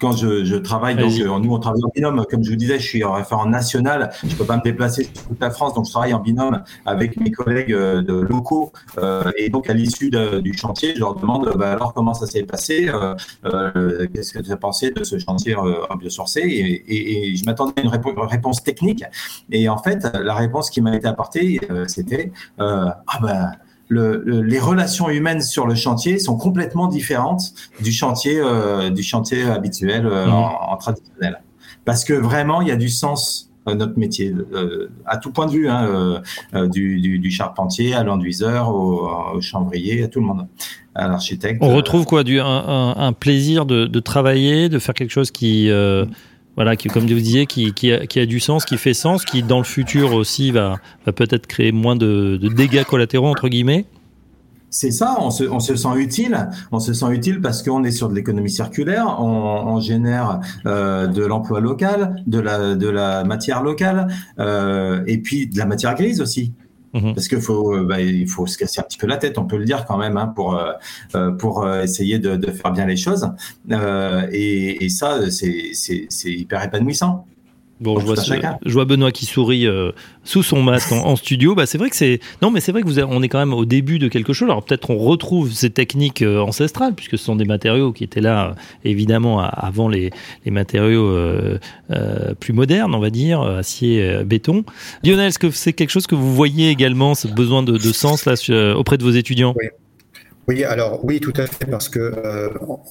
E: quand je, je travaille, donc euh, nous on travaille en binôme, comme je vous disais, je suis référent national, je peux pas me déplacer sur toute la France, donc je travaille en binôme avec mes collègues euh, de locaux. Euh, et donc à l'issue du chantier, je leur demande bah, alors comment ça s'est passé, euh, euh qu'est-ce que tu as pensé de ce chantier en biosourcé, et, et, et, je m'attendais à une réponse technique. Et en fait, la réponse qui m'a été apportée, c'était ah ben les relations humaines sur le chantier sont complètement différentes du chantier, euh, du chantier habituel euh, mmh. en, traditionnel. Parce que vraiment, il y a du sens à notre métier, euh, à tout point de vue, hein, du, charpentier à l'enduiseur, au, chambrier, à tout le monde, à l'architecte.
B: On retrouve quoi du, un, plaisir de, travailler, de faire quelque chose qui voilà, qui, comme vous disiez, qui, qui, a, qui, a, du sens, qui fait sens, qui dans le futur aussi va, va peut-être créer moins de, de, dégâts collatéraux entre guillemets.
E: C'est ça, on se, on se, sent utile. On se sent utile parce qu'on est sur de l'économie circulaire, on, on génère euh, de l'emploi local, de la, de la matière locale, euh, et puis de la matière grise aussi. Mhm. Parce qu'il faut, euh, bah, faut se casser un petit peu la tête, on peut le dire quand même, hein, pour euh, euh, pour essayer de, de, faire bien les choses. Et, et, ça, c'est hyper épanouissant.
B: Bon, je vois, je vois, Benoît qui sourit euh, sous son masque en, studio. Bah, c'est vrai que c'est non, mais c'est vrai que vous on est quand même au début de quelque chose. Alors peut-être on retrouve ces techniques euh, ancestrales puisque ce sont des matériaux qui étaient là évidemment avant les, les matériaux euh, plus modernes, on va dire acier, béton. Lionel, est-ce que c'est quelque chose que vous voyez également, ce besoin de, de sens là auprès de vos étudiants?
D: Oui. Oui, alors oui, tout à fait, parce que euh,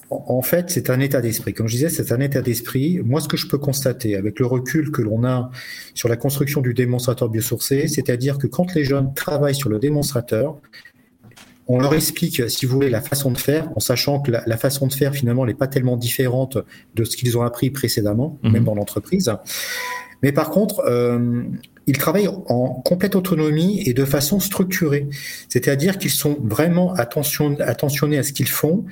D: en, fait, c'est un état d'esprit. Comme je disais, c'est un état d'esprit. Moi, ce que je peux constater avec le recul que l'on a sur la construction du démonstrateur biosourcé, c'est-à-dire que quand les jeunes travaillent sur le démonstrateur, on leur explique, si vous voulez, la façon de faire, en sachant que la, façon de faire, finalement, n'est pas tellement différente de ce qu'ils ont appris précédemment, mmh. même dans l'entreprise. Mais par contre, euh, ils travaillent en complète autonomie et de façon structurée. C'est-à-dire qu'ils sont vraiment attentionnés à ce qu'ils font.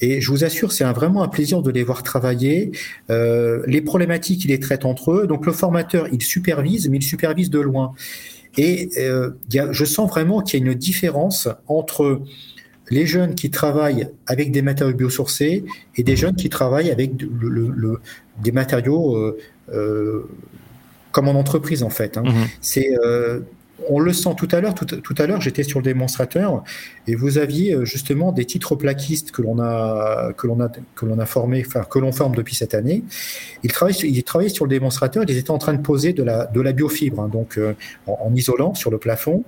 D: Et je vous assure, c'est vraiment un plaisir de les voir travailler. Euh, les problématiques, ils les traitent entre eux. Donc le formateur, il supervise, mais il supervise de loin. Et euh, je sens vraiment qu'il y a une différence entre les jeunes qui travaillent avec des matériaux biosourcés et des jeunes qui travaillent avec des matériaux comme en entreprise en fait. Hein. Mhm. C'est euh, on le sent tout à l'heure. Tout, à l'heure, j'étais sur le démonstrateur et vous aviez euh, justement des titres plaquistes que l'on a que l'on a que l'on a formé, enfin que l'on forme depuis cette année. Ils travaillaient, ils travaillaient sur le démonstrateur. Ils étaient en train de poser de la de la biofibre, hein, donc euh, en, isolant sur le plafond.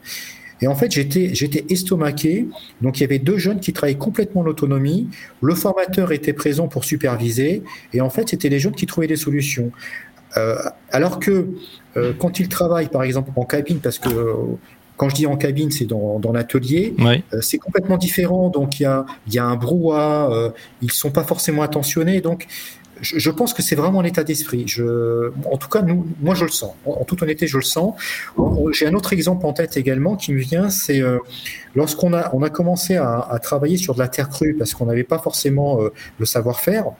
D: Et en fait, j'étais, j'étais estomaqué. Donc, il y avait deux jeunes qui travaillaient complètement l'autonomie. Le formateur était présent pour superviser. Et en fait, c'était les jeunes qui trouvaient des solutions. Euh, alors que euh, quand ils travaillent, par exemple, en cabine, parce que quand je dis en cabine, c'est dans, l'atelier. Euh, c'est complètement différent. Donc il y a, y a un brouhaha. ils sont pas forcément attentionnés. Donc je, pense que c'est vraiment l'état d'esprit. Je, en tout cas, nous, moi, je le sens. En, toute honnêteté, je le sens. J'ai un autre exemple en tête également qui me vient. C'est lorsqu'on a, on a commencé à, à, travailler sur de la terre crue parce qu'on n'avait pas forcément le savoir-faire.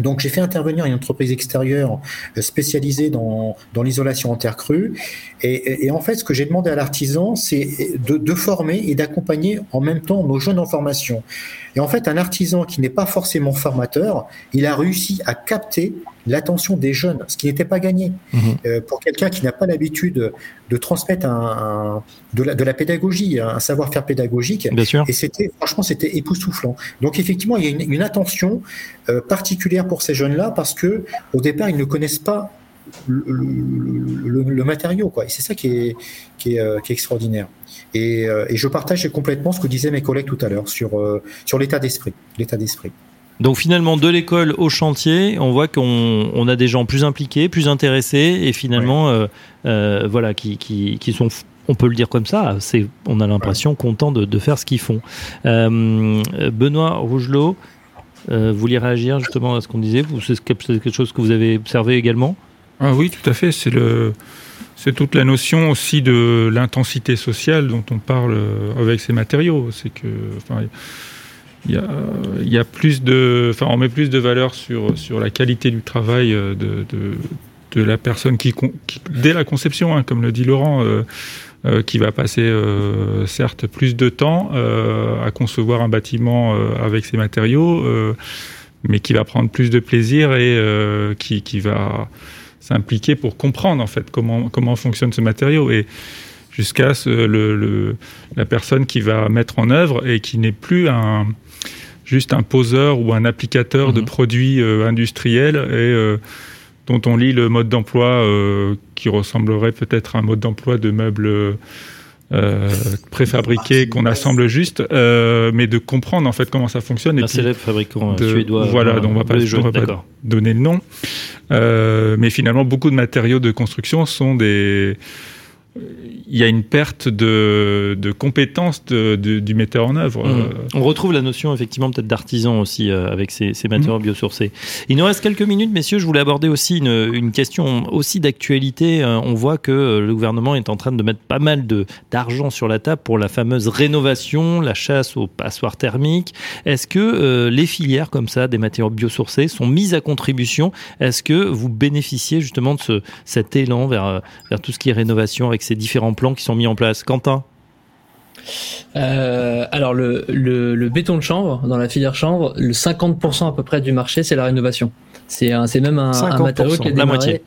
D: Donc j'ai fait intervenir une entreprise extérieure euh, spécialisée dans, dans l'isolation en terre crue. Et, en fait, ce que j'ai demandé à l'artisan, c'est de, former et d'accompagner en même temps nos jeunes en formation. Et en fait, un artisan qui n'est pas forcément formateur, il a réussi à capter l'attention des jeunes, ce qui n'était pas gagné. Mhm. Euh, pour quelqu'un qui n'a pas l'habitude de transmettre un, de, la, de, la, pédagogie, un savoir-faire pédagogique,
B: Bien sûr.
D: et c'était franchement c'était époustouflant. Donc effectivement, il y a une, une attention euh, particulière pour ces jeunes-là parce que au départ, ils ne connaissent pas le, le, le, matériau, quoi. Et c'est ça qui est, qui est, euh, qui est extraordinaire. Et, euh, et, je partage complètement ce que disaient mes collègues tout à l'heure sur, euh, sur l'état d'esprit. L'état d'esprit.
B: Donc finalement, de l'école au chantier, on voit qu'on on a des gens plus impliqués, plus intéressés, et finalement, euh, euh, voilà, qui, qui, qui, sont, on peut le dire comme ça, c'est, on a l'impression contents de, de, faire ce qu'ils font. Euh, Benoît Rougelot, vous vouliez réagir justement à ce qu'on disait? C'est quelque chose que vous avez observé également?
C: Ah oui, tout à fait. C'est le, c'est toute la notion aussi de l'intensité sociale dont on parle avec ces matériaux. C'est que, enfin, il y a, y a, plus de, enfin, on met plus de valeur sur sur la qualité du travail euh, de, de de la personne qui, dès la conception, hein, comme le dit Laurent, qui va passer certes plus de temps à concevoir un bâtiment avec ces matériaux, mais qui va prendre plus de plaisir et qui, qui, va s'impliquer pour comprendre en fait comment comment fonctionne ce matériau. Et jusqu'à le, la personne qui va mettre en œuvre et qui n'est plus un juste un poseur ou un applicateur de mhm. produits euh, industriels et euh, dont on lit le mode d'emploi euh, qui ressemblerait peut-être à un mode d'emploi de meubles préfabriqués qu'on assemble juste, mais de comprendre en fait comment ça fonctionne.
B: Un célèbre fabricant suédois.
C: Voilà, donc on va pas, va pas donner le nom. mais finalement, beaucoup de matériaux de construction sont des il y a une perte de, de compétences du metteur en œuvre. Mmh.
B: On retrouve la notion effectivement peut-être d'artisan aussi euh, avec ces, matériaux mmh. biosourcés. Il nous reste quelques minutes, messieurs. Je voulais aborder aussi une, question aussi d'actualité. Euh, on voit que euh, le gouvernement est en train de mettre pas mal d'argent sur la table pour la fameuse rénovation, la chasse aux passoires thermiques. Est-ce que les filières comme ça, des matériaux biosourcés, sont mises à contribution? Est-ce que vous bénéficiez justement de ce, cet élan vers, vers tout ce qui est rénovation ces différents plans qui sont mis en place Quentin
F: euh, alors le, le, béton de chanvre dans la filière chanvre, le 50% à peu près du marché c'est la rénovation. C'est c'est même un, un matériau qui est
B: la moitié.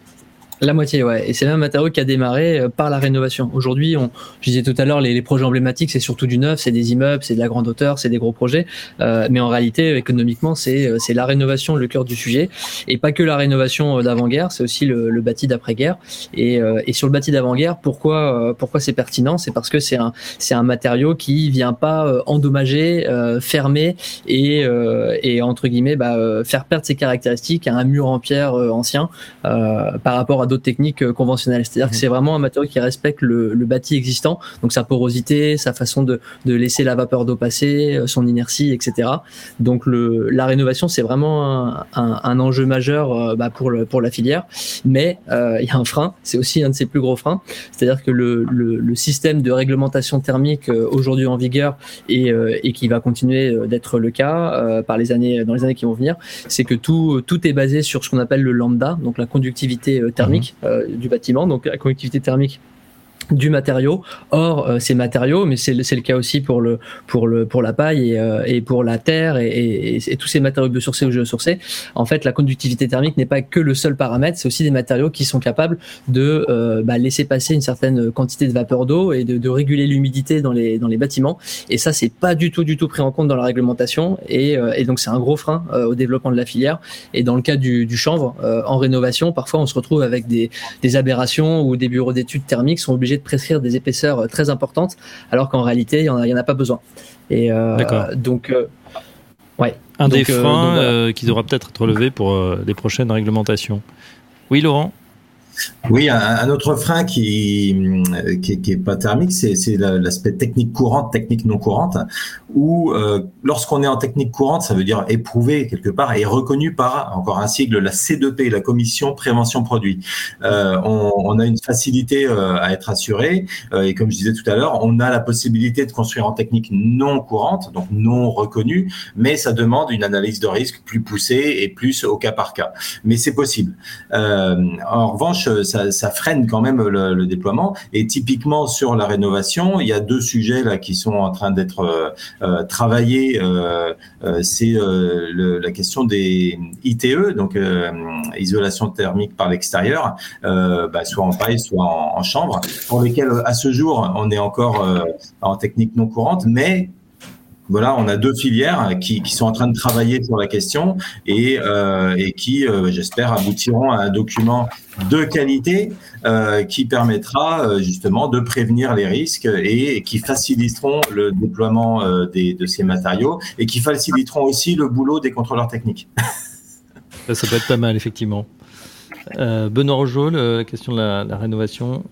F: La moitié, ouais. Et c'est même un matériau qui a démarré euh, par la rénovation. Aujourd'hui, on, je disais tout à l'heure, les, les, projets emblématiques, c'est surtout du neuf, c'est des immeubles, c'est de la grande hauteur, c'est des gros projets. Euh, mais en réalité, économiquement, c'est euh, la rénovation le cœur du sujet. Et pas que la rénovation euh, d'avant-guerre, c'est aussi le, le bâti d'après-guerre. Et, et, sur le bâti d'avant-guerre, pourquoi pourquoi c'est pertinent? C'est parce que c'est un un matériau qui vient pas endommager, euh, fermer et, et entre guillemets bah, faire perdre ses caractéristiques à un mur en pierre ancien par rapport à d'autres techniques euh, conventionnelles. C'est-à-dire que mhm. c'est vraiment un matériau qui respecte le, bâti existant, donc sa porosité, sa façon de, laisser la vapeur d'eau passer, euh, son inertie, etc. Donc le, la rénovation, c'est vraiment un, enjeu majeur euh, bah, pour, le, pour la filière. Mais il y a un frein, c'est aussi un de ses plus gros freins, c'est-à-dire que le, système de réglementation thermique aujourd'hui en vigueur et, et qui va continuer d'être le cas par les années, dans les années qui vont venir, c'est que tout, tout est basé sur ce qu'on appelle le lambda, donc la conductivité thermique. Euh, du bâtiment, donc la conductivité thermique du matériau. Or, euh, ces matériaux, mais c'est le cas aussi pour le pour le pour la paille et, euh, et pour la terre et, et, tous ces matériaux biosourcés ou géosourcés. En fait, la conductivité thermique n'est pas que le seul paramètre, c'est aussi des matériaux qui sont capables de euh, bah, laisser passer une certaine quantité de vapeur d'eau et de, de réguler l'humidité dans les dans les bâtiments. Et ça, c'est pas du tout du tout pris en compte dans la réglementation et, et donc c'est un gros frein au développement de la filière. Et dans le cas du, du chanvre, en rénovation, parfois on se retrouve avec des des aberrations où des bureaux d'études thermiques sont obligés de prescrire des épaisseurs euh, très importantes, alors qu'en réalité, il n'y en, en, a pas besoin. Et euh, donc, euh, ouais.
B: Un des freins qui devra peut-être être relevé pour les prochaines réglementations. Oui, Laurent?
E: Oui, un, autre frein qui, qui, qui est pas thermique, c'est l'aspect technique courante, technique non courante, où euh, lorsqu'on est en technique courante, ça veut dire éprouvé quelque part et reconnu par encore un sigle, la C2P, la Commission Prévention Produit. Euh, on, a une facilité euh, à être assuré euh, et comme je disais tout à l'heure, on a la possibilité de construire en technique non courante, donc non reconnue, mais ça demande une analyse de risque plus poussée et plus au cas par cas. Mais c'est possible. en revanche, ça, freine quand même le, déploiement. Et typiquement sur la rénovation, il y a deux sujets là qui sont en train d'être euh, euh, travaillés. Euh, c'est la question des ITE, donc isolation thermique par l'extérieur, bah, soit en paille, soit en, en, chambre, pour lesquels à ce jour on est encore en technique non courante, mais voilà, on a deux filières qui, sont en train de travailler sur la question et, euh, qui, euh, j'espère, aboutiront à un document de qualité euh, qui permettra justement de prévenir les risques et, qui faciliteront le déploiement de ces matériaux et qui faciliteront aussi le boulot des contrôleurs techniques.
B: Ça, peut être pas mal, effectivement. Benoît Rojo, la question de la, la rénovation.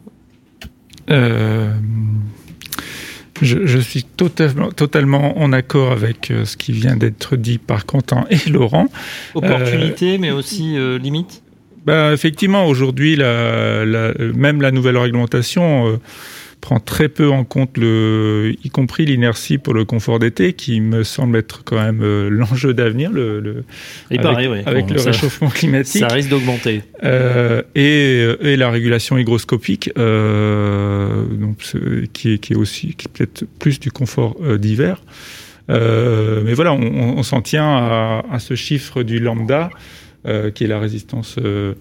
C: Je, suis totalement, totalement en accord avec euh, ce qui vient d'être dit par Quentin et Laurent.
B: Opportunité, euh, mais aussi euh, limite?
C: Bah, Effectivement, aujourd'hui, la, même la nouvelle réglementation prend très peu en compte le, y compris l'inertie pour le confort d'été, qui me semble être quand même euh, l'enjeu d'avenir, le, avec,
B: pareil,
C: avec le
B: ça-
C: réchauffement climatique.
B: Ça risque d'augmenter.
C: Euh, et, et la régulation hygroscopique, euh, donc, qui, est, qui est aussi qui peut-être plus du confort euh, d'hiver. Euh, mais voilà, on, on- on s'en tient à, à ce chiffre du lambda, euh, qui est la résistance euh, euh,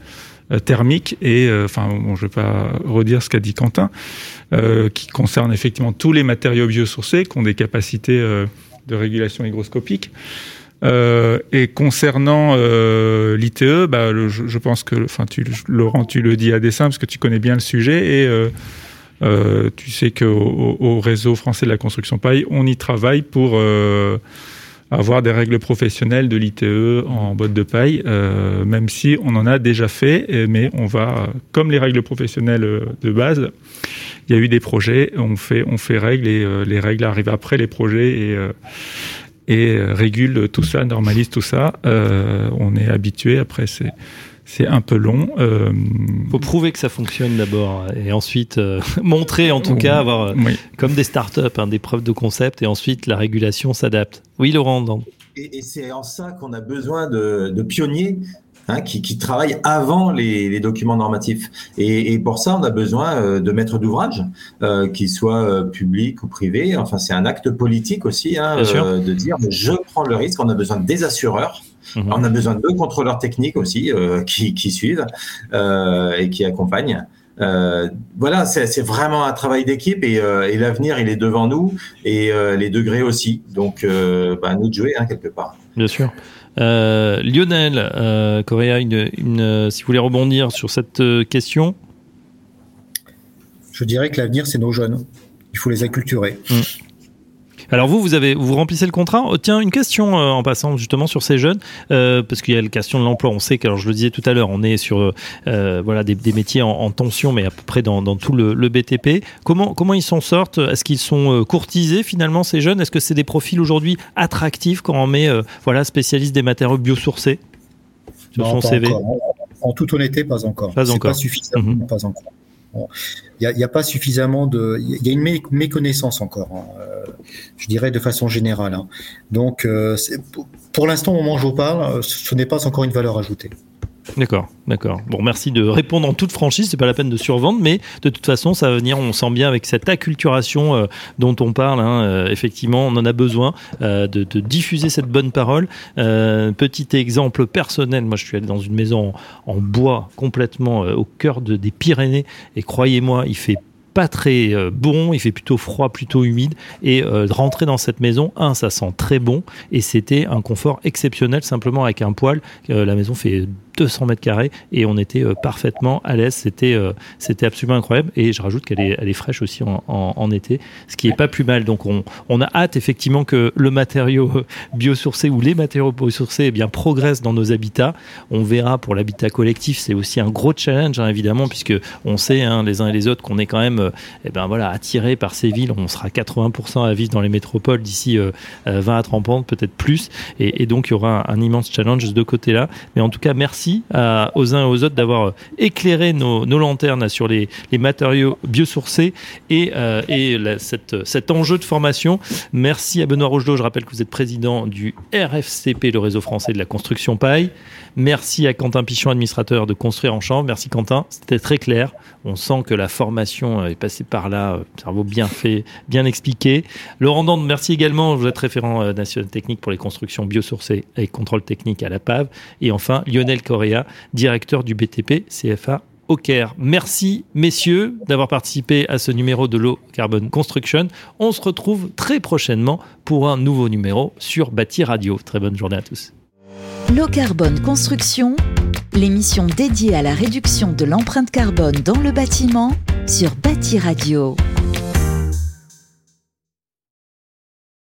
C: thermique. Et euh, enfin, bon, je ne vais pas redire ce qu'a dit Quentin, euh, qui concerne effectivement tous les matériaux biosourcés qui ont des capacités euh, de régulation hygroscopique. Euh, et concernant euh, l'ITE, bah, je, pense que, enfin, Laurent, tu le dis à dessein parce que tu connais bien le sujet et euh, euh, tu sais qu'au au, au réseau français de la construction paille, on y travaille pour euh, avoir des règles professionnelles de l'ITE en botte de paille, euh, même si on en a déjà fait, et- mais on va, comme les règles professionnelles euh, de base, il y a eu des projets, on fait, on fait règles et euh, les règles arrivent après les projets et euh, et euh, régule tout ça, normalise tout ça. Euh, on est habitué. Après, c'est c'est un peu long. Euh,
B: faut prouver que ça fonctionne d'abord et ensuite euh, montrer en tout cas avoir euh,
C: oui.
B: comme des startups hein, des preuves de concept et ensuite la régulation s'adapte. Oui Laurent.
E: Et, et c'est en ça qu'on a besoin de, de pionniers hein, qui, qui travaillent avant les, les documents normatifs. Et, et pour ça, on a besoin euh, de maîtres d'ouvrage, euh, qu'ils soient euh, publics ou privés. Enfin, c'est un acte politique aussi, hein, euh, de dire je prends le risque. On a besoin des assureurs.
B: Mhm.
E: On a besoin de contrôleurs techniques aussi euh, qui, qui suivent euh, et qui accompagnent. Euh, voilà, c'est vraiment un travail d'équipe et, euh, et l'avenir il est devant nous et euh, les degrés aussi. Donc, euh, bah, à nous de jouer hein, quelque part.
B: Bien sûr. Euh, Lionel euh, Correa, une, une, euh, si vous voulez rebondir sur cette question.
D: Je dirais que l'avenir, c'est nos jeunes. Il faut les acculturer.
B: Alors vous, vous avez, vous remplissez le contrat. Oh, tiens, une question euh, en passant justement sur ces jeunes, euh, parce qu'il y a la question de l'emploi. On sait que, alors je le disais tout à l'heure, on est sur euh, voilà des, des métiers en, en tension, mais à peu près dans, dans tout le, le BTP. Comment comment ils s'en sortent? Est-ce qu'ils sont courtisés finalement ces jeunes? Est-ce que c'est des profils aujourd'hui attractifs quand on met voilà spécialiste des matériaux biosourcés? Sur
D: Non,
B: son CV
D: encore. En, toute honnêteté, pas encore.
B: Pas encore.
D: Pas pas encore. Il n'y a, pas suffisamment de. Il y a une mé- méconnaissance encore, hein, euh, je dirais de façon générale. hein. Donc, euh, pour l'instant, au moment où je vous parle, euh, ce n'est pas encore une valeur ajoutée.
B: D'accord, d'accord. Bon, merci de répondre en toute franchise. C'est pas la peine de survendre, mais de toute façon, ça va venir. On sent bien avec cette acculturation euh, dont on parle. hein, euh, effectivement, on en a besoin euh, de, diffuser cette bonne parole. Petit exemple personnel. Moi, je suis allé dans une maison en, bois complètement au cœur de, des Pyrénées, et croyez-moi, il fait pas très bon, il fait plutôt froid, plutôt humide. Et euh, rentrer dans cette maison, un, ça sent très bon, et c'était un confort exceptionnel simplement avec un poêle. La maison fait 200 mètres carrés et on était euh, parfaitement à l'aise. C'était euh, c'était absolument incroyable. Et je rajoute qu'elle est, fraîche aussi en, été, ce qui est pas plus mal. Donc on, a hâte effectivement que le matériau euh, biosourcé ou les matériaux biosourcés eh bien progressent dans nos habitats. On verra pour l'habitat collectif, c'est aussi un gros challenge hein, évidemment puisque on sait hein, les uns et les autres qu'on est quand même eh ben voilà attirés par ces villes. On sera 80% à vivre dans les métropoles d'ici euh, euh, 20 à 30 ans, peut-être plus. Et, donc il y aura un, immense challenge de ce côté-là. Mais en tout cas, merci à, aux uns et aux autres d'avoir éclairé nos, lanternes sur les, matériaux biosourcés et, euh, cette, cet enjeu de formation. Merci à Benoît Rochedeau. Je rappelle que vous êtes président du RFCP, le réseau français de la construction paille. Merci à Quentin Pichon, administrateur de Construire en Chambre. Merci Quentin, c'était très clair. On sent que la formation est passée par là, euh, cerveau bien fait, bien expliqué. Laurent Dande, merci également. Vous êtes référent euh, national technique pour les constructions biosourcées et contrôle technique à la PAV. Et enfin, Lionel Directeur du BTP CFA au Caire. Merci, messieurs, d'avoir participé à ce numéro de Low Carbon Construction. On se retrouve très prochainement pour un nouveau numéro sur Bâti Radio. Très bonne journée à tous.
A: Low Carbone Construction, l'émission dédiée à la réduction de l'empreinte carbone dans le bâtiment sur Bâti Radio.